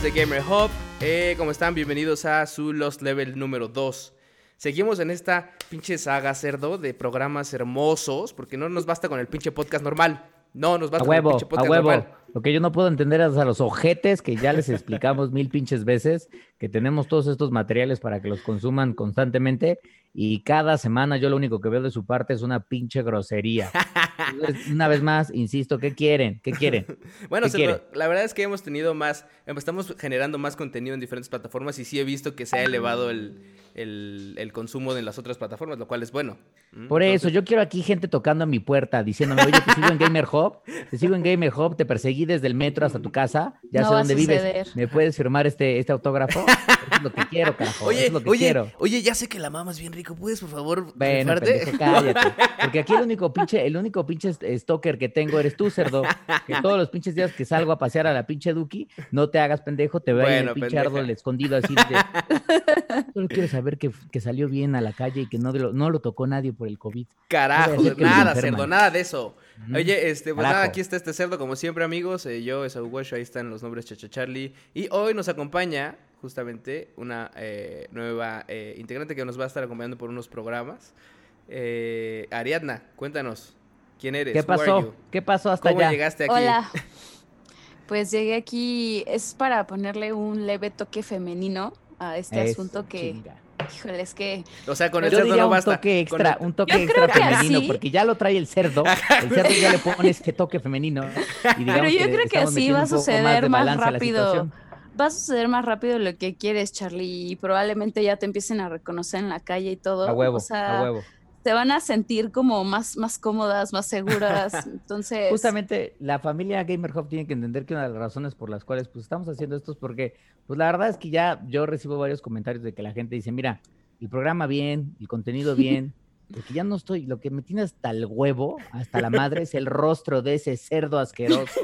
amigos de Gamer Hub? Eh, ¿Cómo están? Bienvenidos a su Lost Level número 2. Seguimos en esta pinche saga cerdo de programas hermosos, porque no nos basta con el pinche podcast normal. No, nos basta a huevo, con el pinche podcast a huevo. normal. Lo que yo no puedo entender es a los ojetes que ya les explicamos mil pinches veces que tenemos todos estos materiales para que los consuman constantemente y cada semana yo lo único que veo de su parte es una pinche grosería. Entonces, una vez más, insisto, ¿qué quieren? ¿Qué quieren? Bueno, ¿Qué Cerdo, quieren? la verdad es que hemos tenido más, estamos generando más contenido en diferentes plataformas y sí he visto que se ha elevado el, el- el consumo de las otras plataformas, lo cual es bueno. ¿Mm? Por eso, yo quiero aquí gente tocando a mi puerta, diciéndome, oye, te sigo en Gamer Hub, te sigo en Gamer Hub, te perseguí desde el metro hasta tu casa, ya No sé dónde vives. ¿me puedes firmar este, este autógrafo? Eso es lo que quiero, carajo, eso Oye, es lo que oye, quiero. oye, ya sé que la mamas bien rico, ¿puedes por favor Bueno, pendejo, cállate. Porque aquí el único pinche, el único pinche est- stalker que tengo eres tú, cerdo. Que todos los pinches días que salgo a pasear a la pinche Duki, no te hagas pendejo, te veo ahí en Bueno, el pinche pendeja. árbol escondido así de... Solo quiero saber que, que salió bien a la calle y que no, lo- no lo tocó nadie por el COVID. Carajo, No nada, cerdo, nada de eso. Oye, este, pues nada, aquí está este cerdo, como siempre, amigos. eh, yo, Esaú Washo, ahí están los nombres Chacha Charlie. Y hoy nos acompaña, justamente, una eh, nueva eh, integrante que nos va a estar acompañando por unos programas. Eh, Ariadna, cuéntanos, ¿quién eres? ¿Qué pasó? ¿Qué pasó hasta ¿Cómo allá? llegaste aquí? Hola. Pues llegué aquí, es para ponerle un leve toque femenino a este asunto que, chinga. Híjole, es que O sea, con el Yo cerdo diría no un basta. toque Con extra, el- un toque Yo extra creo que femenino, así- porque ya lo trae el cerdo. El cerdo ya le pone este toque femenino. Y Pero yo creo que así va a un más suceder de más rápido. va a suceder más rápido lo que quieres, Charlie, y probablemente ya te empiecen a reconocer en la calle y todo. A huevo, o sea, a huevo. Te van a sentir como más, más cómodas, más seguras. Entonces, Justamente la familia Gamer Hub tiene que entender que una de las razones por las cuales pues estamos haciendo esto es porque pues la verdad es que ya yo recibo varios comentarios de que la gente dice, mira, el programa bien, el contenido bien, lo que ya no estoy, lo que me tiene hasta el huevo, hasta la madre es el rostro de ese cerdo asqueroso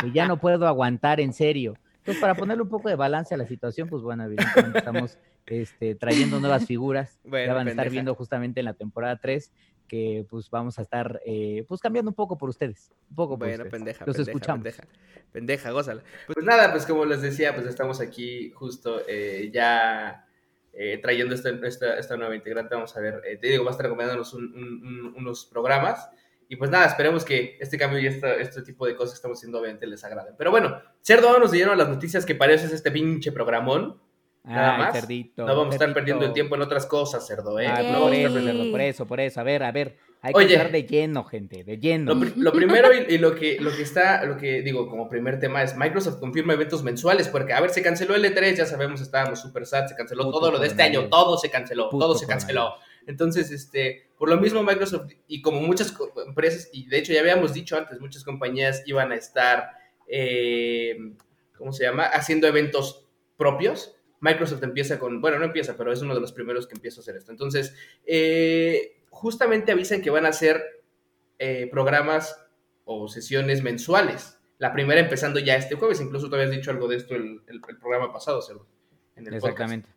que ya no puedo aguantar en serio. Entonces, para ponerle un poco de balance a la situación, pues bueno, evidentemente estamos este, trayendo nuevas figuras. Bueno, ya van a estar viendo justamente en la temporada 3 que pues vamos a estar eh, pues cambiando un poco por ustedes. Un poco por Bueno, ustedes. pendeja, Los pendeja, escuchamos. pendeja. Pendeja, gózala. Pues nada, pues como les decía, pues estamos aquí justo eh, ya eh, trayendo esta, esta, esta nueva integrante. Vamos a ver, eh, te digo, va a estar acompañándonos un- un- un- unos programas. Y pues nada, esperemos que este cambio y esta- este tipo de cosas que estamos haciendo obviamente les agraden. Pero bueno, Cerdo nos dieron las noticias que pareces este pinche programón. Nada Ay, más. cerdito, No vamos a estar perdiendo el tiempo en otras cosas, Cerdo, ¿eh? Ay, No por vamos a estar eso, cerdo, por eso, por eso. A ver, a ver. Hay Oye. que entrar de lleno, gente, de lleno. Lo, pri- lo primero y, y lo que lo que está, lo que digo como primer tema es Microsoft confirma eventos mensuales, porque a ver, se canceló el E3, ya sabemos, estábamos super sad, se canceló Puto todo lo de este año, todo se canceló, Puto todo se canceló. Entonces, este, por lo mismo Microsoft y como muchas empresas, y de hecho ya habíamos dicho antes, muchas compañías iban a estar, eh, ¿cómo se llama? Haciendo eventos propios. Microsoft empieza con, bueno, no empieza, pero es uno de los primeros que empieza a hacer esto. Entonces, eh, justamente avisan que van a hacer eh, programas o sesiones mensuales. La primera empezando ya este jueves, incluso tú habías dicho algo de esto el, el- el programa pasado, Cerdo, en el podcast. Exactamente.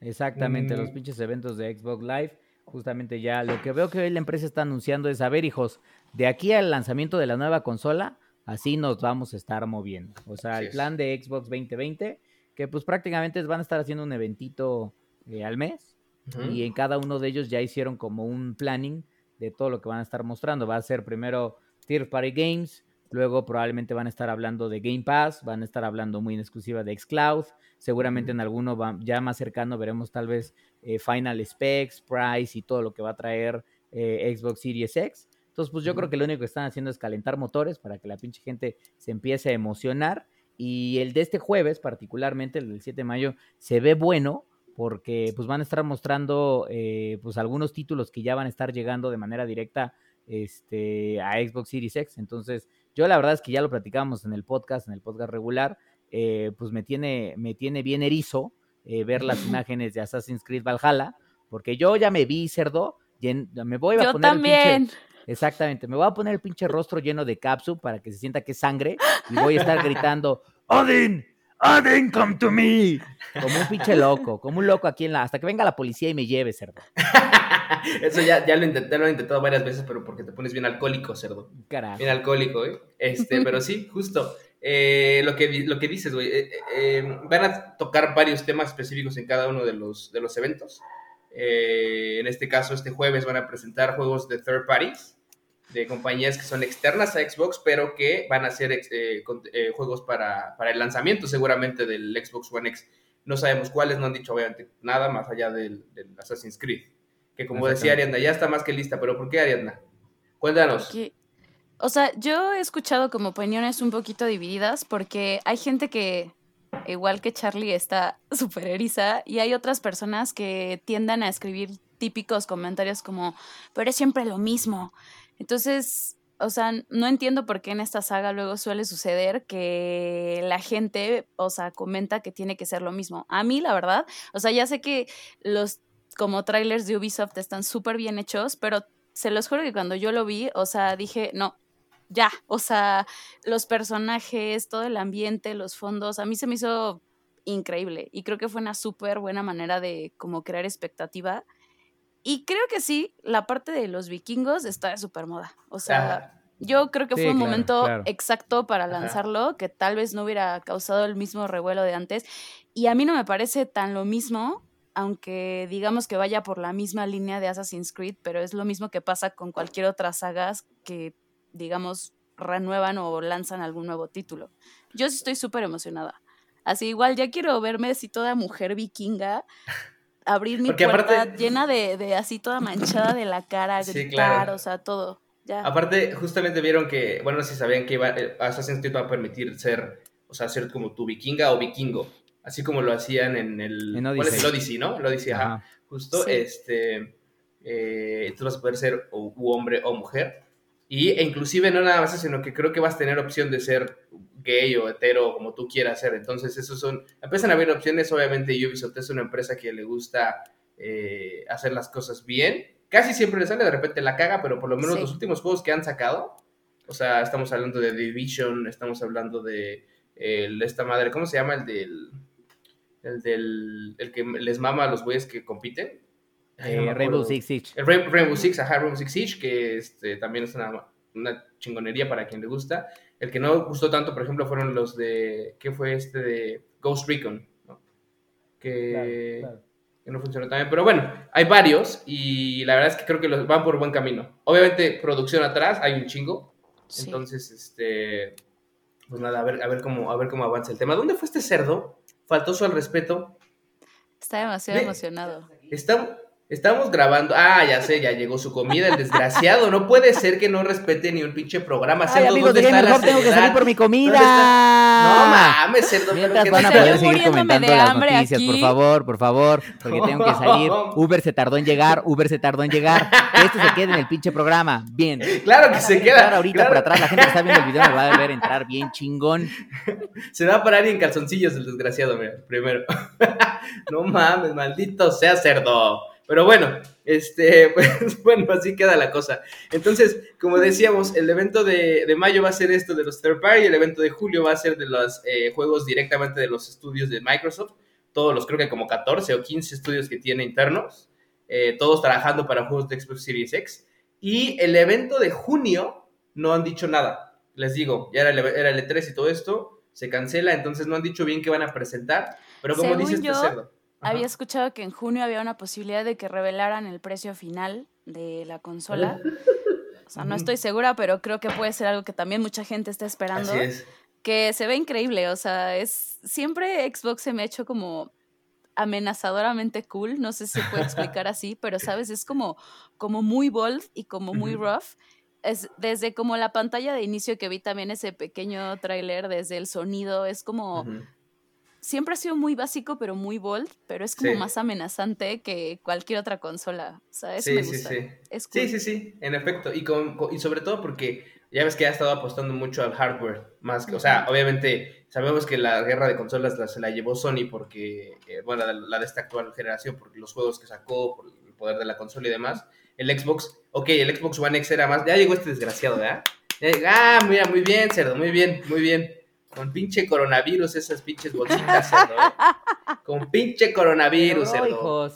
Exactamente, Mm. los pinches eventos de Xbox Live. Justamente ya lo que veo que hoy la empresa está anunciando es, a ver, hijos, de aquí al lanzamiento de la nueva consola, así nos vamos a estar moviendo. O sea, Así el es. plan de Xbox 2020, que pues prácticamente van a estar haciendo un eventito eh, al mes. Y en cada uno de ellos ya hicieron como un planning de todo lo que van a estar mostrando. Va a ser primero Third Party Games, luego probablemente van a estar hablando de Game Pass, van a estar hablando muy en exclusiva de Xcloud, seguramente en alguno va- ya más cercano veremos tal vez eh, Final Specs, Price y todo lo que va a traer eh, Xbox Series X. Entonces, pues yo creo que lo único que están haciendo es calentar motores para que la pinche gente se empiece a emocionar. Y el de este jueves, particularmente el del 7 de mayo, se ve bueno porque pues van a estar mostrando eh, pues algunos títulos que ya van a estar llegando de manera directa este, a Xbox Series X. Entonces, yo la verdad es que ya lo platicamos en el podcast, en el podcast regular, eh, pues me tiene, me tiene bien erizo eh, ver las imágenes de Assassin's Creed Valhalla, porque yo ya me vi, cerdo, y en- me voy a yo poner el pinche- también. Exactamente, me voy a poner el pinche rostro lleno de capsu para que se sienta que es sangre y voy a estar gritando, Odin, Odin, come to me. Como un pinche loco, como un loco aquí en la, hasta que venga la policía y me lleve, cerdo. Eso ya, ya lo intenté, lo he intentado varias veces, pero porque te pones bien alcohólico, cerdo. Carajo. Bien alcohólico, ¿eh? Este, pero sí, justo. eh, lo, que, lo que dices, güey, eh, eh, van a tocar varios temas específicos en cada uno de los, de los eventos. en este caso, este jueves van a presentar juegos de third parties, de compañías que son externas a Xbox, pero que van a ser juegos para, para, el lanzamiento seguramente del Xbox One X. No sabemos cuáles, no han dicho obviamente nada más allá del, Assassin's Creed. Que como decía Ariadna, ya está más que lista, pero ¿por qué Ariadna? Cuéntanos. O sea, yo he escuchado como opiniones un poquito divididas porque hay gente que, igual que Charlie, está súper eriza y hay otras personas que tiendan a escribir típicos comentarios como, pero es siempre lo mismo. Entonces, o sea, no entiendo por qué en esta saga luego suele suceder que la gente, o sea, comenta que tiene que ser lo mismo. A mí, la verdad, o sea, ya sé que los como trailers de Ubisoft están súper bien hechos, pero se los juro que cuando yo lo vi, o sea, dije, no, ya, o sea, los personajes, todo el ambiente, los fondos, a mí se me hizo increíble y creo que fue una súper buena manera de como crear expectativa. Y creo que sí, la parte de los vikingos está de súper moda. O sea, yo creo que fue un momento exacto para lanzarlo, que tal vez no hubiera causado el mismo revuelo de antes. Y a mí no me parece tan lo mismo, aunque digamos que vaya por la misma línea de Assassin's Creed, pero es lo mismo que pasa con cualquier otra sagas que digamos, renuevan o lanzan algún nuevo título. Yo sí estoy súper emocionada. Así igual ya quiero verme así toda mujer vikinga, abrir mi puerta llena de, así toda manchada de la cara, gritar, o sea, todo. Ya. Aparte, justamente vieron que, bueno, si sabían que iba, eh, Assassin's Creed va a permitir ser, o sea, ser como tu vikinga o vikingo, así como lo hacían en el, en Odyssey. el Odyssey, ¿no? El Odyssey, ajá. Justo, este, eh, tú vas a poder ser o, hombre o mujer y e inclusive no nada más sino que creo que vas a tener opción de ser gay o hetero, como tú quieras ser. Entonces, esos son, empiezan a haber opciones. Obviamente, Ubisoft es una empresa que le gusta eh, hacer las cosas bien. Casi siempre le sale, de repente la caga, pero por lo menos los últimos juegos que han sacado, o sea, estamos hablando de Division, estamos hablando de esta madre, ¿cómo se llama? El del, el del, el que les mama a los güeyes que compiten. Eh, Rainbow Six Siege. El Rainbow Six, ajá, Rainbow Six Siege, que este, también es una, una, chingonería para quien le gusta. El que no gustó tanto, por ejemplo, fueron los de, ¿qué fue este de Ghost Recon? ¿no? Que, que, no funcionó también. Pero bueno, hay varios y la verdad es que creo que los van por buen camino. Obviamente, producción atrás, hay un chingo. Entonces, este, pues nada, a ver, a ver cómo, a ver cómo avanza el tema. ¿Dónde fue este cerdo? Faltó su al respeto. Está demasiado emocionado. Está, Estamos grabando. Ah, ya sé, ya llegó su comida, el desgraciado. No puede ser que no respete ni un pinche programa. Ay, amigos, de mejor tengo que salir por mi comida. No mames, cerdo. Mientras van a poder seguir comentando las noticias, por favor, por favor, porque tengo que salir. Uber se tardó en llegar, Uber se tardó en llegar. Que esto se quede en el pinche programa. Bien. Claro que se queda. ahorita por atrás, la gente que está viendo el video me va a ver entrar bien chingón. Se va a parar y en calzoncillos el desgraciado, mira, primero. No mames, maldito sea cerdo. Pero bueno, este, pues, bueno, así queda la cosa. Entonces, como decíamos, el evento de, mayo va a ser esto de los third party, el evento de julio va a ser de los eh, juegos directamente de los estudios de Microsoft, todos los creo que como 14 o 15 estudios que tiene internos, eh, todos trabajando para juegos de Xbox Series X. Y el evento de junio no han dicho nada. Les digo, ya era el, era el E3 y todo esto, se cancela, entonces no han dicho bien qué van a presentar, pero como dice este cerdo había escuchado que en junio había una posibilidad de que revelaran el precio final de la consola. O sea, no estoy segura, pero creo que puede ser algo que también mucha gente está esperando. Así es. Que se ve increíble, o sea, es siempre Xbox se me ha hecho como amenazadoramente cool, no sé si se puede explicar así, pero sabes, es como, como muy bold y como muy rough. Es desde como la pantalla de inicio que vi también ese pequeño tráiler, desde el sonido, es como siempre ha sido muy básico, pero muy bold, pero es como más amenazante que cualquier otra consola. O sea, eso me gusta. Sí, sí. sí, sí, sí, en efecto. Y, con, y sobre todo porque ya ves que ha estado apostando mucho al hardware, más que, o sea, obviamente sabemos que la guerra de consolas la, se la llevó Sony porque, eh, bueno, la, de esta actual generación, porque los juegos que sacó, por el poder de la consola y demás. El Xbox, ok, el Xbox One X era más, ya llegó este desgraciado, ¿verdad? Ah, mira, muy bien, cerdo, muy bien, muy bien. Con pinche coronavirus, esas pinches bolsitas, cerdo. ¿eh? Con pinche coronavirus, cerdo.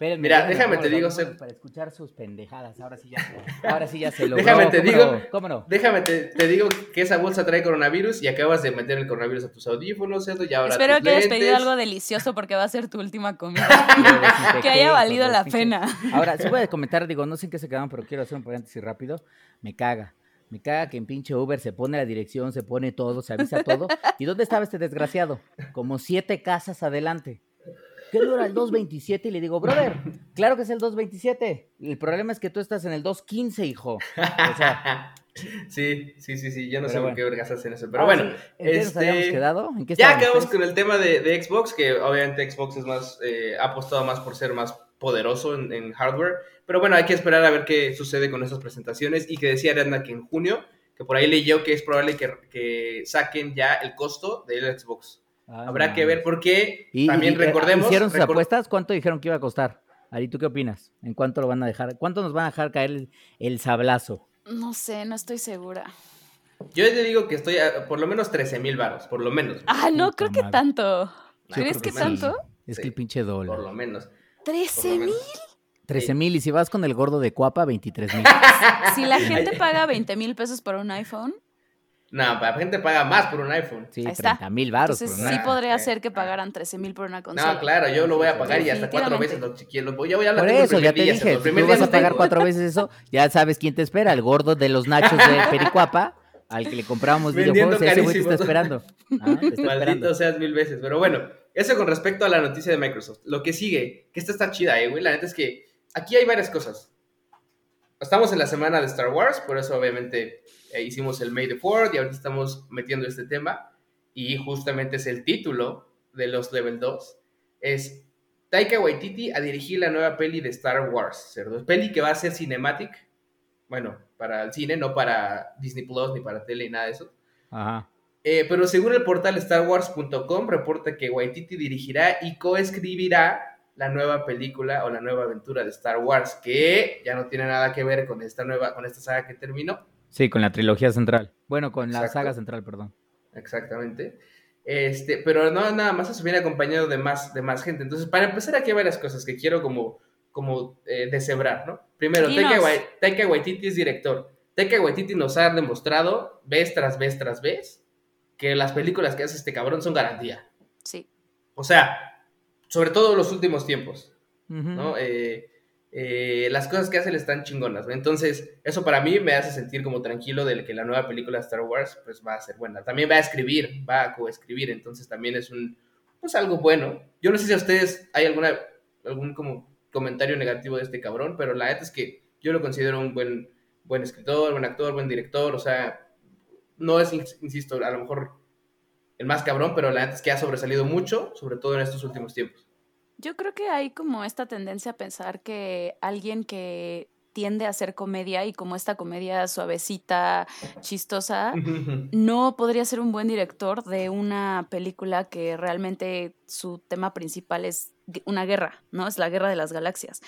Mira, déjame te digo, para escuchar sus pendejadas. Ahora sí ya, ahora sí ya se logró. Déjame te digo, ¿cómo no? Déjame te, digo que esa bolsa trae coronavirus y acabas de meter el coronavirus a tus audífonos, ¿cierto? Y ahora Espero que hayas pedido algo delicioso porque va a ser tu última comida. que haya valido la pena. Ahora, se puede comentar, digo, no sé en qué se quedaron, pero quiero hacer un paréntesis rápido. Me caga. Me caga que en pinche Uber se pone la dirección, se pone todo, se avisa todo. ¿Y dónde estaba este desgraciado? Como siete casas adelante. ¿qué dura el 227? Y le digo, brother, claro que es el 227. El problema es que tú estás en el 215, hijo. O sea. Sí, sí, sí, sí, yo no sé por qué vergas hacen eso, pero bueno. ¿En qué nos habíamos este, quedado? ¿En qué ya quedamos con el tema de, Xbox, que obviamente Xbox es más, eh, ha apostado más por ser más poderoso en, hardware, pero bueno, hay que esperar a ver qué sucede con esas presentaciones y que decía Ariadna que en junio, que por ahí leyó que es probable que, que saquen ya el costo del Xbox. Ah, Habrá que ver por qué. Y, También eh, recordemos. ¿Hicieron sus apuestas? ¿Cuánto dijeron que iba a costar? Ari, ¿tú qué opinas? ¿En cuánto lo van a dejar? ¿Cuánto nos van a dejar caer el, sablazo? No sé, no estoy segura. Yo te digo que estoy a por lo menos 13 mil baros, por lo menos. Ah, no, creo que tanto. ¿Crees que, tanto? Es que el pinche dólar. Por lo menos. ¿13 mil? 13 mil y si vas con el gordo de Cuapa, 23 mil. si la gente paga 20 mil pesos por un iPhone, no, la gente paga más por un iPhone. Sí, 30 mil baros. Entonces sí podría ser que pagaran 13 mil por una consola. No, claro, yo lo voy a pagar y hasta cuatro veces lo quiero. Voy, voy a por eso, ya te dije, si tú vas a pagar cuatro veces eso, ya sabes quién te espera, el gordo de los nachos de Pericuapa, al que le compramos videojuegos, ese güey te está esperando. Ah, Maldito seas mil veces, pero bueno, eso con respecto a la noticia de Microsoft. Lo que sigue, que esta está chida, eh, güey, la neta es que aquí hay varias cosas. Estamos en la semana de Star Wars, por eso obviamente eh, hicimos el May the Fourth y ahorita estamos metiendo este tema y justamente es el título de los Level 2. Es Taika Waititi a dirigir la nueva peli de Star Wars, ¿cierto? Peli que va a ser cinematic, bueno, para el cine, no para Disney Plus ni para tele ni nada de eso. Ajá. Eh, pero según el portal StarWars.com reporta que Waititi dirigirá y coescribirá la nueva película o la nueva aventura de Star Wars, que ya no tiene nada que ver con esta nueva, con esta saga que terminó, Sí, con la trilogía central. Bueno, con la saga central, perdón. Exactamente. Este, pero no nada más eso viene acompañado de más, de más gente. Entonces, para empezar, aquí hay varias cosas que quiero como, como eh, deshebrar, ¿no? Primero, Taika, Waititi es director. Taika Waititi nos ha demostrado, vez tras vez tras vez, que las películas que hace este cabrón son garantía. Sí. O sea, sobre todo los últimos tiempos, ¿no? Eh, eh, las cosas que hace le están chingonas, Entonces, eso para mí me hace sentir como tranquilo de que la nueva película de Star Wars pues va a ser buena. También va a escribir, va a coescribir, entonces también es un, pues algo bueno. Yo no sé si a ustedes hay alguna, algún como comentario negativo de este cabrón, pero la neta es que yo lo considero un buen, buen escritor, buen actor, buen director, o sea, no es, insisto, a lo mejor el más cabrón, pero la neta es que ha sobresalido mucho, sobre todo en estos últimos tiempos. Yo creo que hay como esta tendencia a pensar que alguien que tiende a hacer comedia y como esta comedia suavecita, chistosa, no podría ser un buen director de una película que realmente su tema principal es una guerra, ¿no? Es la guerra de las galaxias.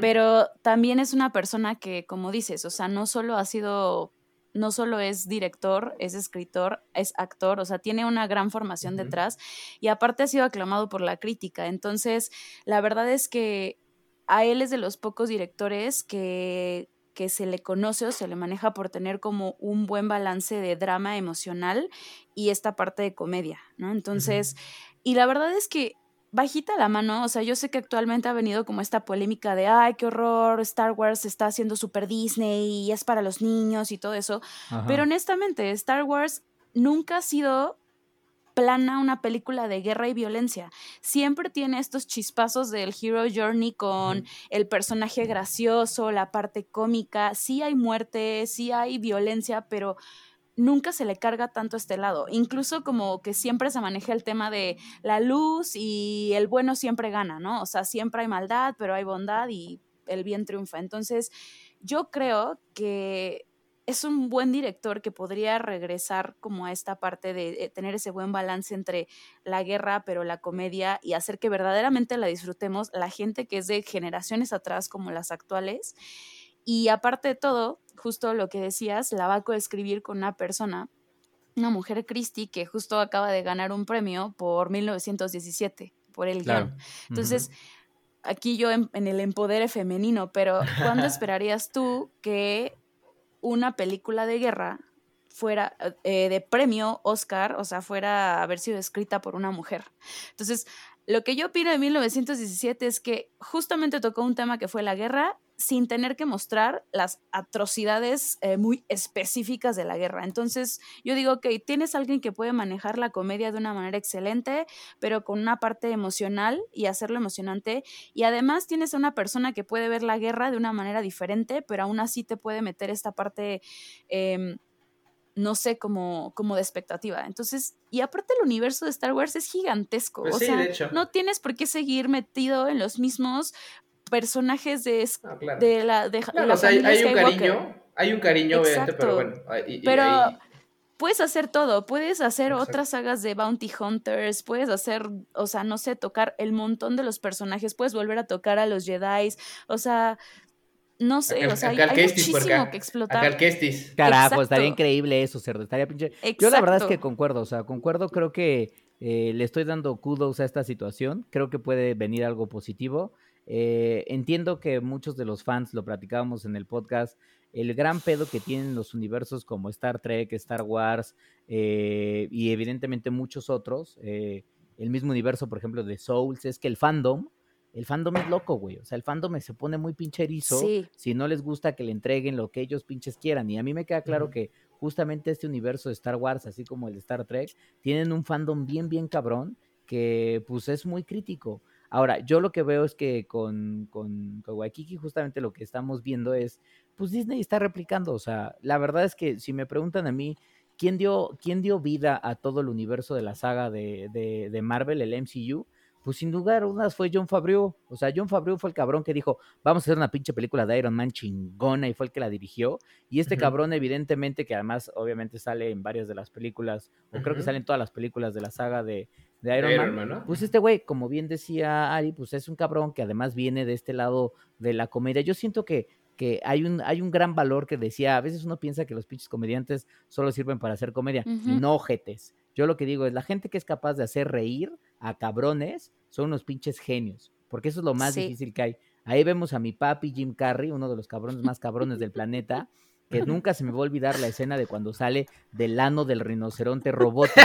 Pero también es una persona que, como dices, o sea, no solo ha sido no solo es director, es escritor, es actor, o sea, tiene una gran formación detrás y aparte ha sido aclamado por la crítica. Entonces, la verdad es que a él es de los pocos directores que, que se le conoce o se le maneja por tener como un buen balance de drama emocional y esta parte de comedia, ¿no? Entonces, y la verdad es que bajita la mano, o sea, yo sé que actualmente ha venido como esta polémica de, ay, qué horror, Star Wars está haciendo super Disney y es para los niños y todo eso, pero honestamente, Star Wars nunca ha sido plana una película de guerra y violencia. Siempre tiene estos chispazos del Hero Journey con el personaje gracioso, la parte cómica, sí hay muerte, sí hay violencia, pero nunca se le carga tanto este lado. Incluso como que siempre se maneja el tema de la luz y el bueno siempre gana, ¿no? O sea, siempre hay maldad, pero hay bondad y el bien triunfa. Entonces, yo creo que es un buen director que podría regresar como a esta parte de, eh, tener ese buen balance entre la guerra, pero la comedia y hacer que verdaderamente la disfrutemos la gente que es de generaciones atrás como las actuales. Y aparte de todo, justo lo que decías, la va a coescribir con una persona, una mujer Christie, que justo acaba de ganar un premio por 1917, por el guion. Entonces, aquí yo en, en el empodere femenino, pero ¿cuándo esperarías tú que una película de guerra fuera eh, de premio Oscar, o sea, fuera a haber sido escrita por una mujer? Entonces, lo que yo opino de 1917 es que justamente tocó un tema que fue la guerra sin tener que mostrar las atrocidades eh, muy específicas de la guerra. Entonces, yo digo, que tienes alguien que puede manejar la comedia de una manera excelente, pero con una parte emocional y hacerlo emocionante. Y además tienes a una persona que puede ver la guerra de una manera diferente, pero aún así te puede meter esta parte... Em, no sé, como, como de expectativa. Entonces, y aparte el universo de Star Wars es gigantesco. Pues o sí, sea, de hecho. no tienes por qué seguir metido en los mismos personajes de, No, claro. de la, de No, la o sea, hay, un cariño, hay un cariño, obviamente, pero bueno. Exacto. y- y Pero ahí- puedes hacer todo, puedes hacer Exacto. otras sagas de Bounty Hunters, puedes hacer, o sea, no sé, tocar el montón de los personajes, puedes volver a tocar a los Jedi, o sea, no sé, o sea, hay, hay muchísimo que explotar. el Kestis. Carajo, Exacto. estaría increíble eso, cerdo. Estaría pinche. Yo la verdad es que concuerdo, o sea, concuerdo, creo que eh, le estoy dando kudos a esta situación. Creo que puede venir algo positivo. Eh, entiendo que muchos de los fans, lo platicábamos en el podcast, el gran pedo que tienen los universos como Star Trek, Star Wars eh, y evidentemente muchos otros, eh, el mismo universo, por ejemplo, de Souls, es que el fandom, el fandom es loco, güey. O sea, el fandom se pone muy pinche erizo Sí. si no les gusta que le entreguen lo que ellos pinches quieran. Y a mí me queda claro que justamente este universo de Star Wars, así como el de Star Trek, tienen un fandom bien, bien cabrón que pues es muy crítico. Ahora, yo lo que veo es que con, con, con Waikiki justamente lo que estamos viendo es, pues Disney está replicando, o sea, la verdad es que si me preguntan a mí, ¿quién dio, quién dio vida a todo el universo de la saga de, de, de Marvel, el MCU? Pues sin lugar a dudas fue John Favreau. O sea, John Favreau fue el cabrón que dijo, vamos a hacer una pinche película de Iron Man chingona y fue el que la dirigió. Y este cabrón, evidentemente, que además obviamente sale en varias de las películas, o creo que Ujú. salen todas las películas de la saga de, de de Iron, Iron Man. Man, ¿no? Pues este güey, como bien decía Ari, pues es un cabrón que además viene de este lado de la comedia. Yo siento que, que hay, un, hay un gran valor que decía, a veces uno piensa que los pinches comediantes solo sirven para hacer comedia. Y Ujú. no, jetes. Yo lo que digo es, la gente que es capaz de hacer reír a cabrones son unos pinches genios, porque eso es lo más Sí. difícil que hay. Ahí vemos a mi papi Jim Carrey, uno de los cabrones más cabrones del planeta, que nunca se me va a olvidar la escena de cuando sale del ano del rinoceronte robótico.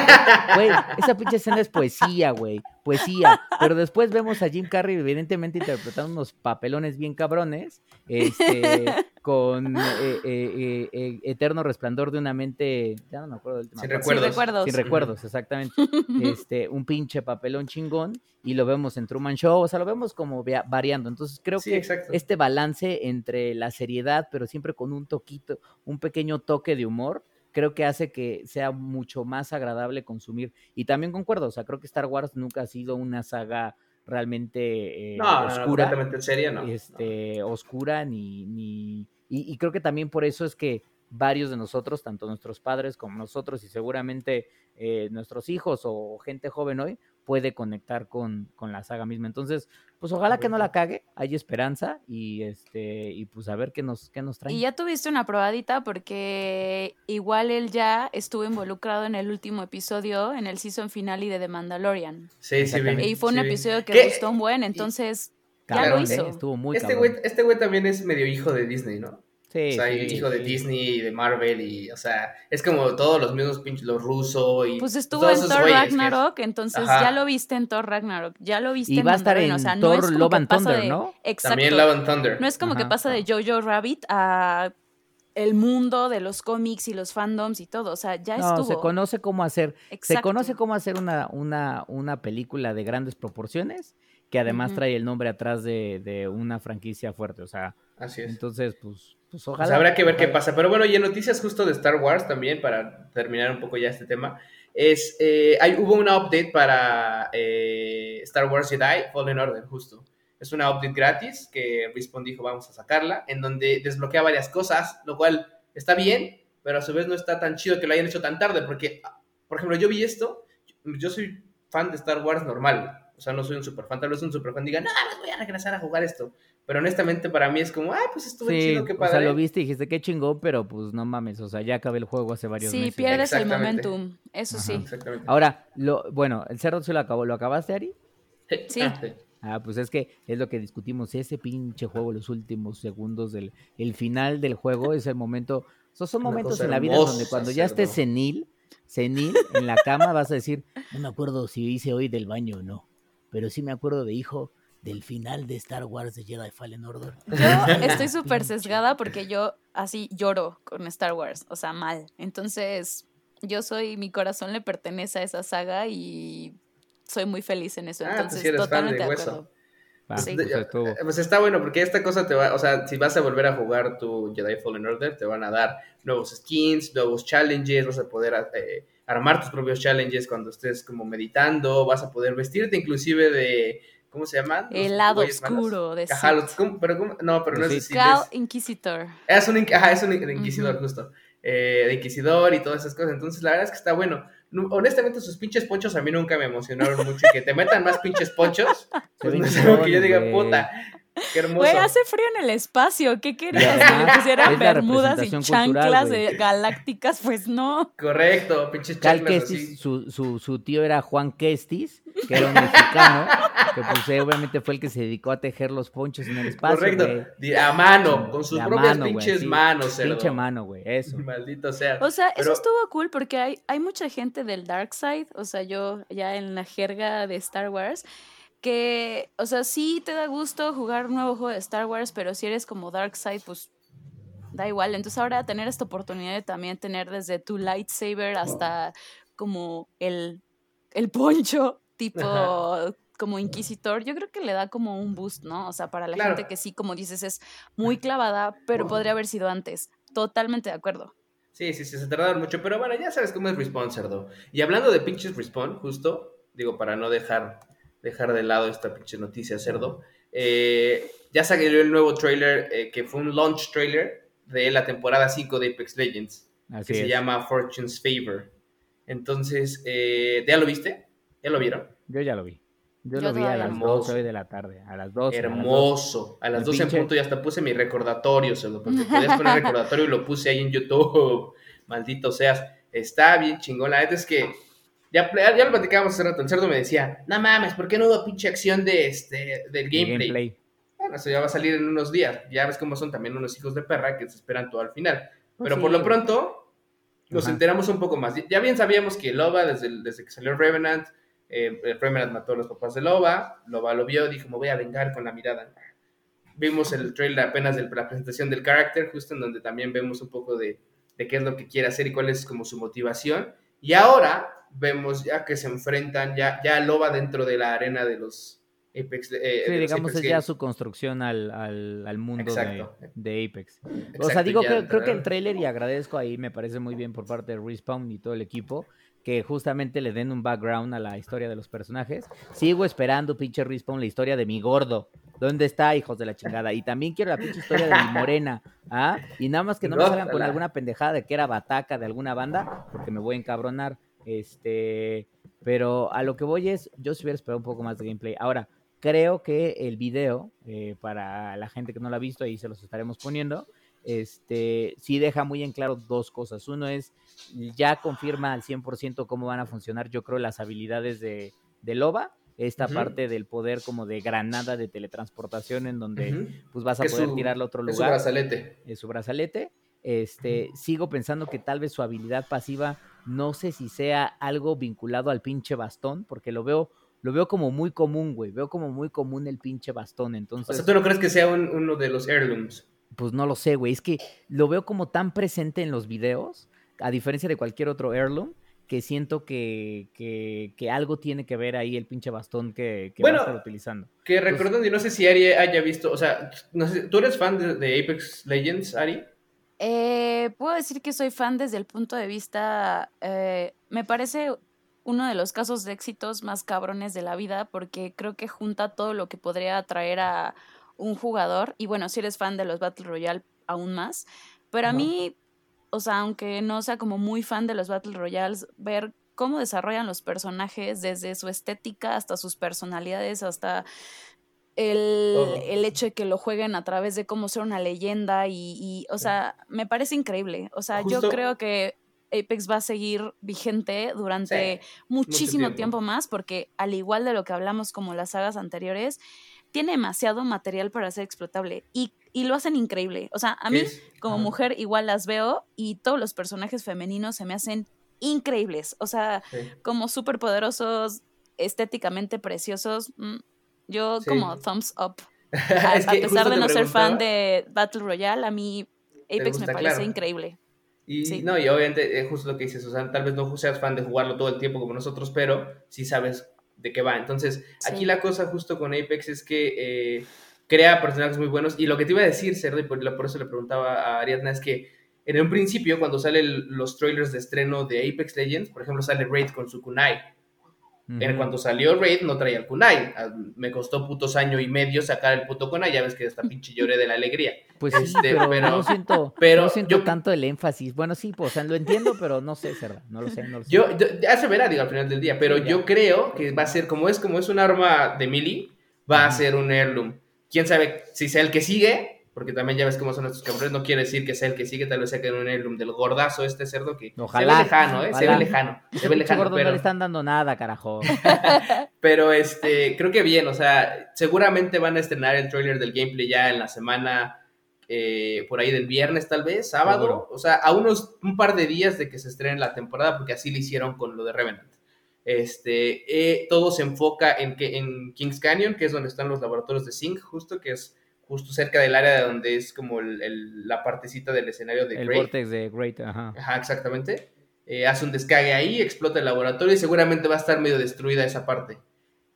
Güey, esa pinche escena es poesía, güey, poesía. Pero después vemos a Jim Carrey evidentemente interpretando unos papelones bien cabrones, este, con eh, eh, eh, eh, Eterno Resplandor de una mente, ya no me acuerdo del tema. Sin Sin recuerdos. Sin recuerdos, exactamente. Este, un pinche papelón chingón y lo vemos en Truman Show, o sea, lo vemos como variando. Entonces creo Sí, que exacto. este balance entre la seriedad, pero siempre con un toquito, un pequeño toque de humor, creo que hace que sea mucho más agradable consumir. Y también concuerdo, o sea, creo que Star Wars nunca ha sido una saga realmente eh, No, no, no, oscura completamente seria, no. este, oscura ni, ni y, y creo que también por eso es que varios de nosotros, tanto nuestros padres como nosotros y seguramente eh, nuestros hijos o gente joven hoy, puede conectar con, con la saga misma. Entonces, pues ojalá que no la cague, hay esperanza y este y pues a ver qué nos qué nos traen. Y ya tuviste una probadita porque igual él ya estuvo involucrado en el último episodio, en el season finale de The Mandalorian. Sí, sí. Exactamente. Y fue un sí episodio que ¿Qué? gustó un buen, entonces ya Cabrón, lo ¿eh? Estuvo muy Este güey, este güey también es medio hijo de Disney, ¿no? Sí, o sea, sí, hijo de. Disney y de Marvel y, o sea, es como todos los mismos pinches, los rusos y... Pues estuvo todos en Thor güeyes Ragnarok, entonces Ajá. ya lo viste en Thor Ragnarok, ya lo viste Y en va a estar en o sea, no Thor es como Love and Thunder, de- ¿no? Exacto. También Love and Thunder. No es como que pasa de Jojo Rabbit a el mundo de los cómics y los fandoms y todo, o sea, ya No, estuvo. se conoce cómo hacer Se conoce cómo hacer una, una, una película de grandes proporciones que además trae el nombre atrás de, de una franquicia fuerte. O sea, Así es. entonces, pues, pues Pues ojalá. habrá que ver qué pasa. Pero bueno, y en noticias justo de Star Wars también, para terminar un poco ya este tema, es, eh, hay, hubo una update para eh, Star Wars Jedi Fallen Order, justo. Es una update gratis que Respawn dijo vamos a sacarla, en donde desbloquea varias cosas, lo cual está bien, pero a su vez no está tan chido que lo hayan hecho tan tarde, porque, por ejemplo, yo vi esto, yo soy fan de Star Wars normal, o sea, no soy un super fan, tal vez un super fan diga, no, no voy a regresar a jugar esto, pero honestamente para mí es como, ay, pues estuvo Sí, chido, qué o padre. sea, lo viste y dijiste qué chingón, pero pues no mames, o sea, ya acabé el juego hace varios Sí, meses. pierdes el momentum, eso Ajá. sí. Exactamente. Ahora, lo, bueno, el cerdo se lo acabó. ¿Lo acabaste, Ari? Sí. Ah, sí. Ah, pues es que es lo que discutimos. Ese pinche juego, los últimos segundos del el final del juego, es el momento. So, son momentos en la vida donde cuando ya estés senil, senil en la cama, vas a decir, no me acuerdo si hice hoy del baño o no. Pero sí me acuerdo de hijo del final de Star Wars de Jedi Fallen Order. Yo estoy súper sesgada porque yo así lloro con Star Wars, o sea, mal. Entonces, yo soy, mi corazón le pertenece a esa saga y soy muy feliz en eso. Ah, pues Entonces, sí eres fan totalmente de de hueso. acuerdo. Ah, Sí. pues estuvo- Eh, Pues está bueno, porque esta cosa te va, o sea, si vas a volver a jugar tu Jedi Fallen Order, te van a dar nuevos skins, nuevos challenges, vas a poder eh, armar tus propios challenges cuando estés como meditando, vas a poder vestirte inclusive de, ¿cómo se llaman? Los El lado malos. oscuro de Ajá, Sith. los- ¿cómo? pero ¿cómo? no, pero no es es- Inquisitor. es un, ajá, es un inquisidor, justo. Eh, de inquisidor y todas esas cosas. Entonces, la verdad es que está bueno. Honestamente, sus pinches ponchos a mí nunca me emocionaron mucho. Y que te metan más pinches ponchos, pues no es algo que yo diga, puta, qué hermoso. Güey, hace frío en el espacio. ¿Qué querías? ¿Que pusieran bermudas y cultural, chanclas galácticas? Pues no. Correcto, pinches chanclas su, su, su tío era Juan Kestis, que era un mexicano, que pues eh, obviamente fue el que se dedicó a tejer los ponchos en el espacio. Correcto, güey. A mano, con sus De propias mano, pinches sí. manos, cerdo. Pinche mano, güey, eso. Maldito sea. O sea, Pero- eso estuvo cool porque hay, hay mucha gente del Dark Side, o sea, yo ya en la jerga de Star Wars, que, o sea, sí te da gusto jugar un nuevo juego de Star Wars, pero si eres como Dark Side, pues da igual. Entonces ahora tener esta oportunidad de también tener desde tu lightsaber hasta como el, el poncho, tipo Ajá. como inquisitor, yo creo que le da como un boost, ¿no? O sea, para la Claro. gente que sí, como dices, es muy clavada, pero podría haber sido antes. Totalmente de acuerdo. Sí, sí, sí, se tardaron mucho, pero bueno, ya sabes cómo es Respawn, cerdo. Y hablando de pinches Respawn, justo, digo, para no dejar, dejar de lado esta pinche noticia, cerdo, eh, ya salió el nuevo trailer, eh, que fue un launch trailer de la temporada 5 de Apex Legends, Así que se llama Fortune's Favor. Entonces, eh, ¿ya lo viste? ¿Ya lo vieron? Yo ya lo vi. Yo, Yo lo vi a las no. 12 hoy de la tarde. A las 12. a las 12. Hermoso. A las El 12 en punto ya hasta puse mi recordatorio, cerdo, porque podías poner recordatorio y lo puse ahí en YouTube. Maldito seas. Está bien chingón. La neta es que ya, ya lo platicábamos hace rato. El cerdo me decía, no mames, ¿por qué no hubo pinche acción de este, del El gameplay? Bueno, eso ya va a salir en unos días. Ya ves cómo son también unos hijos de perra que se esperan todo al final. Pues Pero sí, por lo pronto, nos Ajá. enteramos un poco más. Ya bien sabíamos que Loba, desde, el- desde que salió Revenant, eh, el Revenant mató a los papás de Loba. Loba lo vio, dijo, me voy a vengar con la mirada. Vimos el trailer apenas de la presentación del carácter, justo en donde también vemos un poco de, de qué es lo que quiere hacer y cuál es como su motivación. Y ahora vemos ya que se enfrentan, ya, ya Loba dentro de la arena de los Apex. eh, Sí, de los digamos, Apex es ya su construcción al, al, al mundo de, Apex. o sea, digo creo que el trailer, y agradezco ahí, me parece muy bien por parte de Respawn y todo el equipo, que justamente le den un background a la historia de los personajes. Sigo esperando, pinche Respawn, la historia de mi gordo. ¿Dónde está, hijos de la chingada? Y también quiero la pinche historia de mi morena. ¿Ah? Y nada más que no me salgan con alguna pendejada de que era bataca de alguna banda, porque me voy a encabronar. Este, pero a lo que voy es, yo sí hubiera esperado un poco más de gameplay. Ahora, creo que el video, eh, para la gente que no lo ha visto, ahí se los estaremos poniendo, este, sí deja muy en claro dos cosas. Uno es, ya confirma al 100% cómo van a funcionar, yo creo, las habilidades de, de Loba, esta parte del poder como de granada de teletransportación en donde pues vas a poder su- tirarlo a otro Es su lugar brazalete. eh, su brazalete. Este, sigo pensando que tal vez su habilidad pasiva, no sé si sea algo vinculado al pinche bastón, porque lo veo, lo veo como muy común, güey. Veo como muy común el pinche bastón. O Entonces, sea, ¿tú no crees que sea un- uno de los heirlooms? pues no lo sé, güey. Es que lo veo como tan presente en los videos, a diferencia de cualquier otro heirloom, que siento que, que, que algo tiene que ver ahí el pinche bastón que, que Bueno, va a estar utilizando. Que recordando, y no sé si Ari haya visto, o sea, no sé, ¿tú eres fan de, de Apex Legends, Ari? Eh, puedo decir que soy fan desde el punto de vista, eh, me parece uno de los casos de éxitos más cabrones de la vida porque creo que junta todo lo que podría atraer a un jugador y bueno, si eres fan de los Battle Royale aún más, pero a mí, o sea, aunque no sea como muy fan de los Battle Royales, ver cómo desarrollan los personajes desde su estética hasta sus personalidades, hasta el, el hecho de que lo jueguen a través de cómo ser una leyenda y, y, o sea, me parece increíble. O sea, yo creo que Apex va a seguir vigente durante muchísimo tiempo. más, porque al igual de lo que hablamos como las sagas anteriores, tiene demasiado material para ser explotable y, y lo hacen increíble. O sea, a mí Es- como mujer igual las veo y todos los personajes femeninos se me hacen increíbles. O sea, Sí. como súper poderosos, estéticamente preciosos. mm, Yo Sí. como thumbs up. A, Es a que pesar de no ser fan de Battle Royale, a mí Apex me parece claro. increíble. Y Sí. no, y obviamente es justo lo que dices, o sea, tal vez no seas fan de jugarlo todo el tiempo como nosotros, pero sí sabes de qué va. Entonces, aquí la cosa justo con Apex es que eh, crea personajes muy buenos. Y lo que te iba a decir, Cerdo, y por, por eso le preguntaba a Ariadna, es que en un principio, cuando salen los trailers de estreno de Apex Legends, por ejemplo, sale Raid con su kunai. En cuanto salió Raid, no traía el kunai. Ah, Me costó putos año y medio sacar el puto kunai, ya ves que hasta pinche lloré de la alegría. Pues sí, Este, pero, pero- no siento, pero no siento yo- tanto el énfasis. Bueno, sí, pues, o sea, lo entiendo, pero no sé, Cerda, no lo sé, no lo sé. Yo, ya se verá, digo, al final del día, pero ya. yo creo que va a ser, como es, como es un arma de melee, va a ser un heirloom. Quién sabe si sea el que sigue, porque también ya ves cómo son estos cabrones, no quiere decir que sea el que sigue, tal vez sea que un heirloom del gordazo este cerdo que Ojalá, se ve lejano, ¿eh? Se ve lejano, se ve lejano, gordo no pero, le están dando nada, carajo. pero este, creo que bien, o sea, seguramente van a estrenar el trailer del gameplay ya en la semana, eh, por ahí del viernes tal vez, sábado, Seguro. o sea, a unos un par de días de que se estrene la temporada, porque así lo hicieron con lo de Revenant. Este, eh, todo se enfoca en, que, en Kings Canyon, que es donde están los laboratorios de Zinc, justo, que es justo cerca del área de donde es como el- el- la partecita del escenario de El Grey. vortex de Great, ajá. Ajá, exactamente. Eh, hace un descague ahí, explota el laboratorio y seguramente va a estar medio destruida esa parte.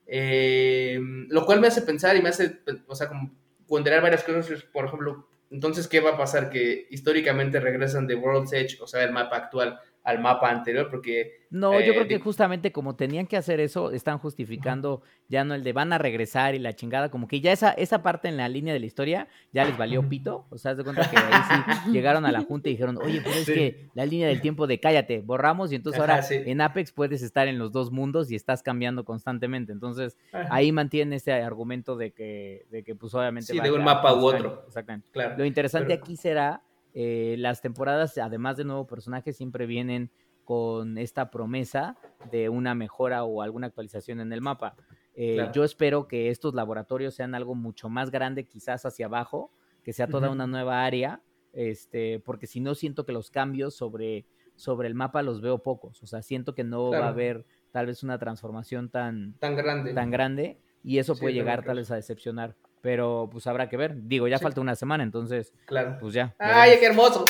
Eh, lo cual me hace pensar y me hace, o sea, como ponderar varias cosas. Por ejemplo, entonces, ¿qué va a pasar? Que históricamente regresan de World's Edge, o sea, el mapa actual, al mapa anterior, porque No, yo Eh, creo que justamente como tenían que hacer eso, están justificando ya no el de van a regresar y la chingada, como que ya esa, esa parte en la línea de la historia ya les valió pito. O sea, de cuenta que ahí sí llegaron a la junta y dijeron, oye, pero es Sí. que la línea del tiempo de cállate, borramos y entonces Ajá, ahora sí. en Apex puedes estar en los dos mundos y estás cambiando constantemente. Entonces ajá, ahí mantienen ese argumento de que, de que pues obviamente... Sí, de un mapa u otro. Exactamente. claro. Lo interesante Pero- aquí será eh, las temporadas, además de nuevo personaje, siempre vienen con esta promesa de una mejora o alguna actualización en el mapa. Eh, Claro. Yo espero que estos laboratorios sean algo mucho más grande, quizás hacia abajo, que sea toda una nueva área, este, porque si no siento que los cambios sobre, sobre el mapa los veo pocos. O sea, siento que no va a haber tal vez una transformación tan, Tan grande. tan grande y eso Sí, puede llegar tal vez a decepcionar. Pero pues habrá que ver. Digo, ya Sí. falta una semana, entonces Claro. pues ya. ¡Ay, qué hermoso!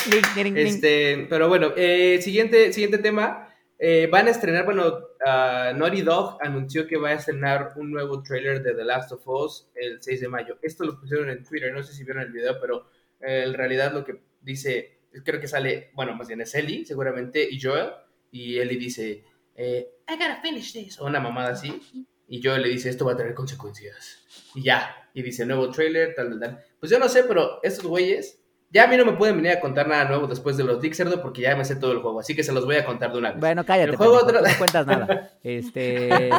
Este, pero bueno, eh, siguiente, siguiente tema. Eh, van a estrenar, bueno, ah, Naughty Dog anunció que va a estrenar un nuevo trailer de The Last of Us el 6 de mayo. Esto lo pusieron en Twitter, no sé si vieron el video, pero eh, en realidad lo que dice, creo que sale, bueno, más bien es Ellie, seguramente, y Joel, y Ellie dice, eh, I gotta finish this, una mamada así, y Joel le dice, esto va a tener consecuencias, y ya, y dice, nuevo trailer, tal, tal, tal. Pues yo no sé, pero estos güeyes ya a mí no me pueden venir a contar nada nuevo después de los leaks, cerdo, porque ya me sé todo el juego, así que se los voy a contar de una vez. Bueno, cállate. El juego pendejo, otra- no cuentas nada. Este,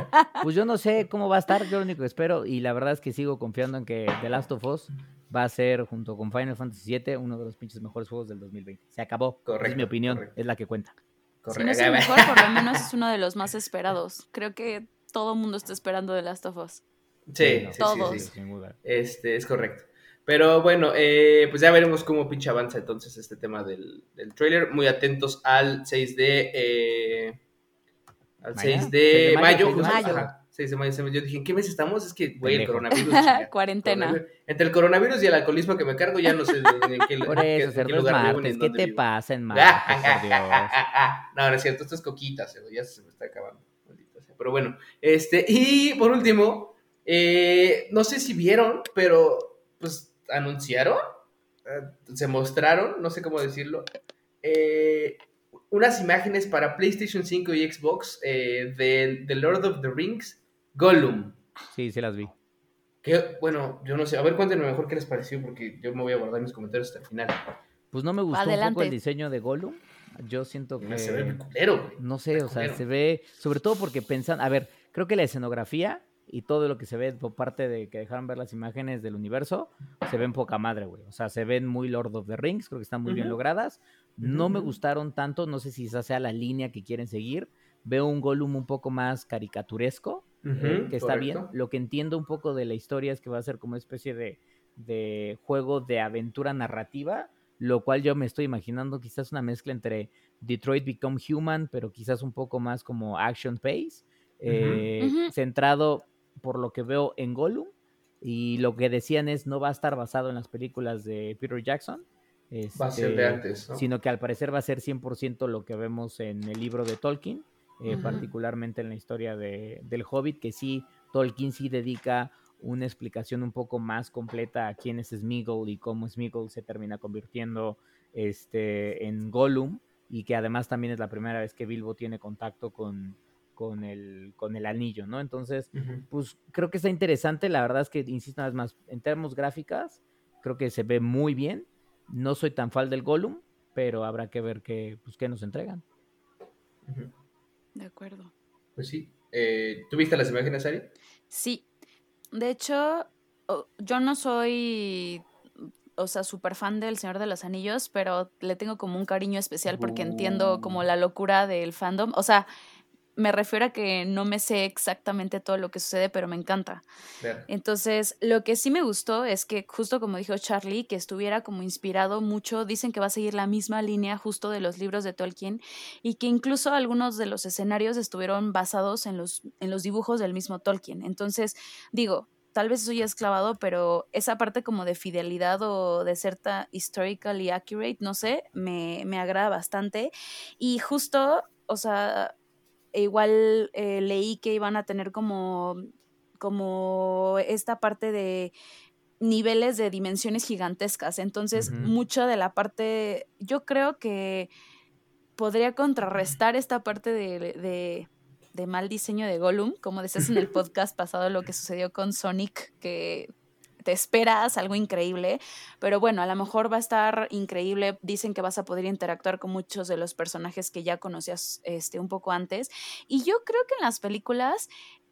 pues yo no sé cómo va a estar, yo lo único que espero, y la verdad es que sigo confiando en que The Last of Us va a ser, junto con Final Fantasy VII, uno de los pinches mejores juegos del 2020. Se acabó. Esa es Correcto, mi opinión, correcto. es la que cuenta. Si no es el mejor, por lo menos es uno de los más esperados. Creo que todo el mundo está esperando The Last of Us. Sí, no, sí, Todos. sí, sí. sin duda. Este, es correcto. Pero bueno, eh, pues ya veremos cómo pinche avanza entonces este tema del, del trailer. Muy atentos al 6 de... eh, al Mañana, 6 de, 6 de mayo. mayo, 6 de mayo. ajá, 6 de mayo. Yo dije, ¿en qué mes estamos? Es que, güey, el coronavirus. Cuarentena. Coronavirus. Entre el coronavirus y el alcoholismo que me cargo, ya no sé de- en qué, Por qué- eso, en qué es lugar martes. ¿Qué te vivo. pasa en martes, por Dios? No, no es cierto, esto es coquita, cerdo, ya se me está acabando. Pero bueno, este, y por último, eh, no sé si vieron, pero pues anunciaron, eh, se mostraron, no sé cómo decirlo, eh, unas imágenes para PlayStation 5 y Xbox eh, de The Lord of the Rings, Gollum. Sí, sí las vi. Que, bueno, yo no sé, a ver, cuéntenme mejor qué les pareció, porque yo me voy a guardar mis comentarios hasta el final. Pues no me gustó un poco Adelante. el diseño de Gollum. Yo siento que... Se ve muy culero, güey. No sé, o sea, se ve, sobre todo porque pensan, a ver, creo que la escenografía y todo lo que se ve por parte de que dejaron ver las imágenes del universo, se ven poca madre, güey. O sea, se ven muy Lord of the Rings, creo que están muy bien logradas. no me gustaron tanto, no sé si esa sea la línea que quieren seguir. Veo un Gollum un poco más caricaturesco, eh, que está bien. Lo que entiendo un poco de la historia es que va a ser como una especie de, de juego de aventura narrativa, lo cual yo me estoy imaginando quizás una mezcla entre Detroit Become Human, pero quizás un poco más como action pace, eh, centrado por lo que veo en Gollum. Y lo que decían es no va a estar basado en las películas de Peter Jackson. va a ser de este, antes, Sino que al parecer va a ser 100% lo que vemos en el libro de Tolkien, eh, particularmente en la historia de, del Hobbit, que sí, Tolkien sí dedica una explicación un poco más completa a quién es Smeagol y cómo Smeagol se termina convirtiendo este, en Gollum y que además también es la primera vez que Bilbo tiene contacto con, con, el, con el anillo, ¿no? Entonces, pues creo que está interesante, la verdad es que, insisto una vez más, en términos gráficas, creo que se ve muy bien, no soy tan fan del Gollum, pero habrá que ver qué, pues, qué nos entregan. De acuerdo. Pues sí. Eh, ¿Tuviste las imágenes, Ari? Sí, de hecho, yo no soy, o sea, súper fan del Señor de los Anillos, pero le tengo como un cariño especial porque entiendo como la locura del fandom. O sea, me refiero a que no me sé exactamente todo lo que sucede, pero me encanta. Entonces, lo que sí me gustó es que, justo como dijo Charlie, que estuviera como inspirado mucho, dicen que va a seguir la misma línea justo de los libros de Tolkien y que incluso algunos de los escenarios estuvieron basados en los, en los dibujos del mismo Tolkien. Entonces, digo, tal vez eso ya es clavado, pero esa parte como de fidelidad o de ser historically accurate, no sé, me, me agrada bastante. Y justo, o sea, e igual eh, leí que iban a tener como, como esta parte de niveles de dimensiones gigantescas. Entonces, mucho de la parte, yo creo que podría contrarrestar esta parte de, de, mal diseño de Gollum, como decías en el podcast pasado, lo que sucedió con Sonic, que te esperas algo increíble, pero bueno, a lo mejor va a estar increíble. Dicen que vas a poder interactuar con muchos de los personajes que ya conocías este, un poco antes. Y yo creo que en las películas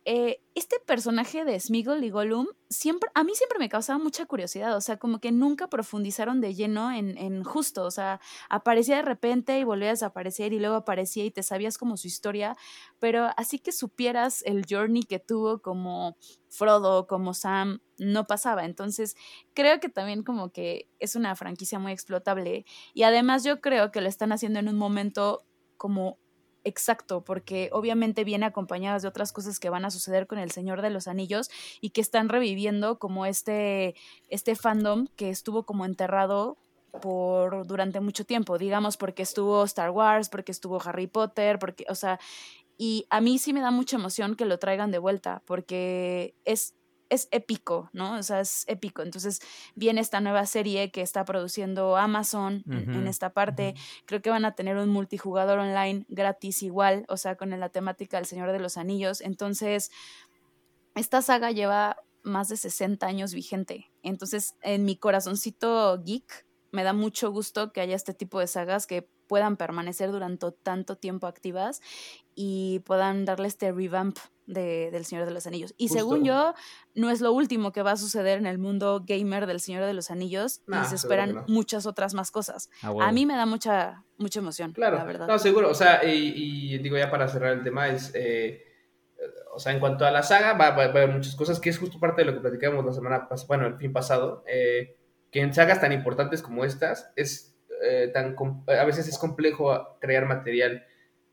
eh, este personaje de Smeagol y Gollum siempre, a mí siempre me causaba mucha curiosidad, o sea, como que nunca profundizaron de lleno en, en, justo, o sea, aparecía de repente y volvía a desaparecer y luego aparecía y te sabías como su historia, pero así que supieras el journey que tuvo como Frodo, como Sam, no pasaba, entonces creo que también como que es una franquicia muy explotable y además yo creo que lo están haciendo en un momento como exacto, porque obviamente viene acompañadas de otras cosas que van a suceder con El Señor de los Anillos y que están reviviendo como este, este fandom que estuvo como enterrado por durante mucho tiempo, digamos, porque estuvo Star Wars, porque estuvo Harry Potter, porque, o sea, y a mí sí me da mucha emoción que lo traigan de vuelta, porque es es épico, ¿no? O sea, es épico. Entonces viene esta nueva serie que está produciendo Amazon en, esta parte. Creo que van a tener un multijugador online gratis igual, o sea, con la temática del Señor de los Anillos. Entonces, esta saga lleva más de 60 años vigente. Entonces, en mi corazoncito geek, me da mucho gusto que haya este tipo de sagas que puedan permanecer durante tanto tiempo activas y puedan darle este revamp de, del Señor de los Anillos. Y según yo, no es lo último que va a suceder en el mundo gamer del Señor de los Anillos y se esperan muchas otras más cosas. Ah, a mí me da mucha, mucha emoción, claro. la verdad. No, seguro. O sea, y, digo ya para cerrar el tema, es... Eh, o sea, en cuanto a la saga, va, a haber muchas cosas, que es justo parte de lo que platicamos la semana pasada, bueno, el fin pasado, eh, que en sagas tan importantes como estas, es eh, tan, a veces es complejo crear material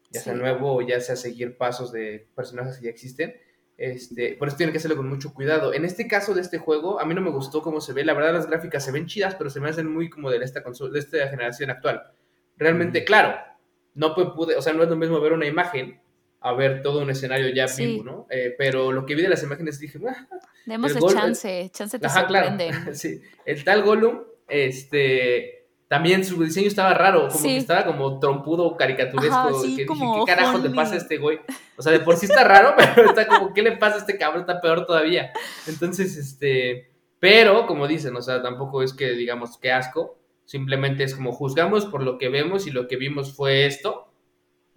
ya sea nuevo o ya sea seguir pasos de personajes que ya existen. Este, por eso tienen que hacerlo con mucho cuidado. En este caso de este juego, a mí no me gustó cómo se ve. La verdad, las gráficas se ven chidas, pero se me hacen muy como de esta, de esta generación actual. Realmente, claro, no pude, o sea, no es lo mismo ver una imagen a ver todo un escenario ya vivo, ¿no? Eh, pero lo que vi de las imágenes dije, ah, Demos el chance, chance te sorprenden. sí, el tal Gollum, este también su diseño estaba raro, como que estaba como trompudo, caricaturesco. que dije, ¿qué carajo le pasa a este güey? O sea, de por sí está raro, pero está como, ¿qué le pasa a este cabrón? Está peor todavía. Entonces, este. Pero, como dicen, o sea, tampoco es que digamos qué asco. Simplemente es como juzgamos por lo que vemos y lo que vimos fue esto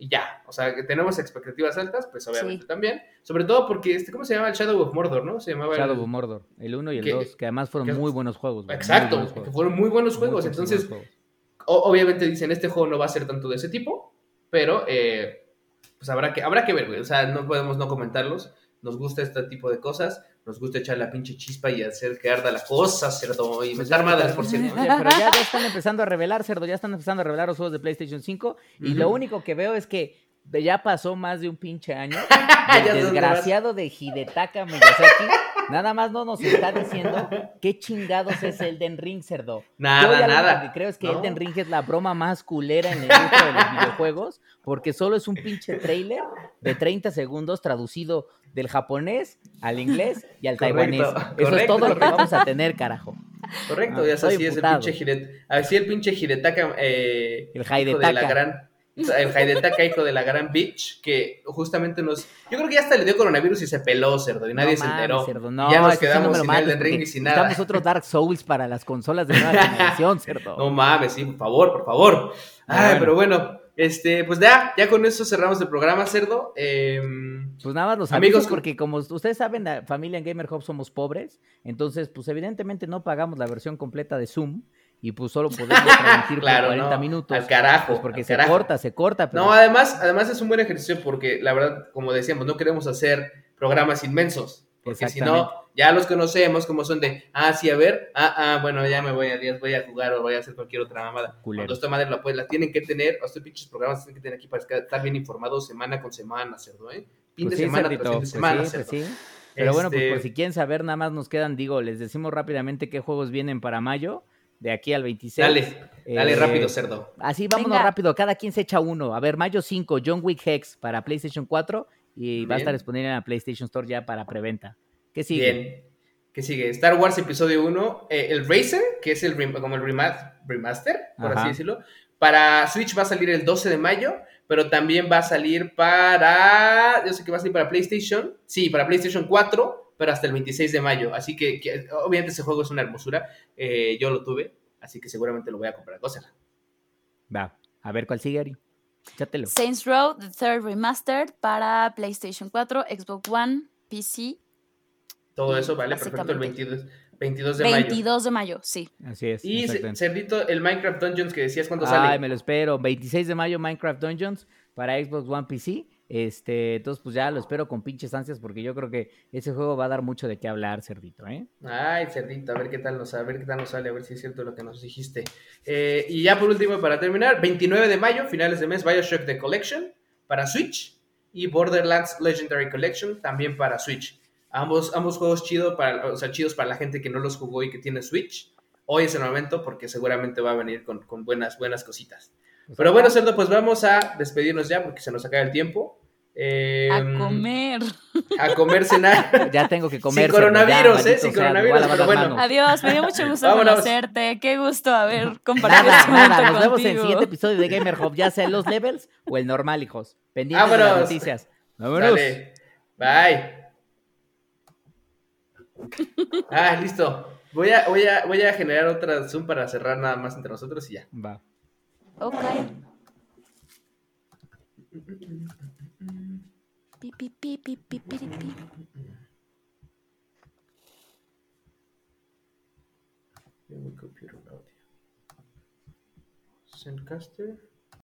y ya. O sea, que tenemos expectativas altas, pues obviamente también. Sobre todo porque, este, ¿cómo se llama? El Shadow of Mordor, ¿no? Se llamaba Shadow of Mordor, el 1 y el 2, que además fueron muy buenos juegos. Exacto, que fueron muy buenos juegos. Entonces, obviamente dicen, este juego no va a ser tanto de ese tipo, pero eh, pues habrá que, habrá que ver, güey. O sea, no podemos no comentarlos. Nos gusta este tipo de cosas. Nos gusta echar la pinche chispa y hacer que arda la cosa, cerdo. Y meter madres, por cierto. Oye, pero ya, ya están empezando a revelar, cerdo. Ya están empezando a revelar los juegos de PlayStation 5. Y lo único que veo es que ya pasó más de un pinche año. El desgraciado de Hidetaka Miyazaki. Nada más no nos está diciendo qué chingados es Elden Ring, cerdo. Nada, lo nada. único que creo es que No. Elden Ring es la broma más culera en el industria de los videojuegos, porque solo es un pinche trailer de 30 segundos traducido del japonés al inglés y al Correcto, taiwanés. Eso es correcto, todo lo que vamos a tener, carajo. Correcto, Ah, ya estoy así es el pinche así el pinche Hidetaka, eh, El hijo de la gran, el Hidetaka, hijo de la gran bitch, que justamente nos, yo creo que ya hasta le dio coronavirus y se peló, cerdo, y nadie No se enteró. cerdo, Y no, ya nos ese sí no quedamos sin Elden Ring y sin nada. Otro Dark Souls para las consolas de nueva generación, cerdo. No mames, sí, por favor, por favor. Ah, Ay, bueno. pero bueno, este, pues ya, ya con eso cerramos el programa, cerdo. Eh, Pues nada más los amigos, porque como ustedes saben, la familia en Gamer Hub somos pobres, entonces pues evidentemente no pagamos la versión completa de Zoom y pues solo podemos transmitir claro, por 40 no, minutos. al carajo, Pues porque al se carajo. corta, se corta, pero No, además, además es un buen ejercicio porque la verdad, como decíamos, no queremos hacer programas inmensos. Porque si no, ya los conocemos como son de, ah, sí, a ver, ah, ah, bueno, ya me voy a días, voy a jugar o voy a hacer cualquier otra mamada. Cuando esta madre la, pues, la tienen que tener, o estos pinches programas tienen que tener aquí para estar bien informados semana con semana, cerdo, ¿eh? Fin pues de sí, semana tras fin de pues semana, sí, pues. Pero bueno, pues Este, por si quieren saber, nada más nos quedan, digo, les decimos rápidamente qué juegos vienen para mayo, de aquí al 26. Dale, dale Eh, rápido, cerdo. Así, vámonos Venga. rápido, cada quien se echa uno. A ver, mayo 5, John Wick Hex para PlayStation 4 y va a Bien. estar disponible en la PlayStation Store ya para preventa. ¿Qué sigue? Bien. ¿Qué sigue? Star Wars Episodio 1, eh, el Racer, que es el como el rema- remaster, por Ajá. así decirlo. Para Switch va a salir el 12 de mayo, pero también va a salir para. Yo sé que va a salir para PlayStation. Sí, para PlayStation 4, pero hasta el 26 de mayo. Así que, que, obviamente, ese juego es una hermosura. Eh, yo lo tuve, así que seguramente lo voy a comprar. Gózala. Va, a ver cuál sigue, Ari. Échatelo. Saints Row, The Third Remastered para PlayStation 4, Xbox One, PC. Todo eso, vale, perfecto. El básicamente. 22, 22 de mayo. 22 de mayo, sí. Así es. Y. Cerdito, el Minecraft Dungeons que decías cuando Ay, sale. me lo espero. 26 de mayo, Minecraft Dungeons para Xbox One PC. Este, entonces, pues ya lo espero con pinches ansias porque yo creo que ese juego va a dar mucho de qué hablar, cerdito, ¿eh? Ay, cerdito, a ver qué tal nos, a ver qué tal nos sale, a ver si es cierto lo que nos dijiste. Eh, y ya por último, para terminar, 29 de mayo, finales de mes, Bioshock The Collection para Switch y Borderlands Legendary Collection también para Switch. Ambos, ambos juegos chido para, o sea, chidos para la gente que no los jugó y que tiene Switch. Hoy es el momento porque seguramente va a venir con, con buenas, buenas cositas. Pues Pero bueno, Cerdo, pues vamos a despedirnos ya porque se nos acaba el tiempo. Eh, A comer. A comer, cenar. Ya tengo que comer. Sin coronavirus, ya, ¿eh? Sin coronavirus, pero bueno. Adiós, me dio mucho gusto Vámonos. conocerte. Qué gusto haber compartido Nada, este momento nada, nos vemos en el siguiente episodio de Gamer Hub, ya sea en los levels o el normal, hijos. Pendientes de las noticias. Vámonos. Dale. Bye. Ah, listo. Voy a, voy, a, voy a generar otra Zoom para cerrar nada más entre nosotros y ya. Va. Ok. Beep, beep, beep, beep, beep, beep, beep. Here we computer audio. Sendcaster.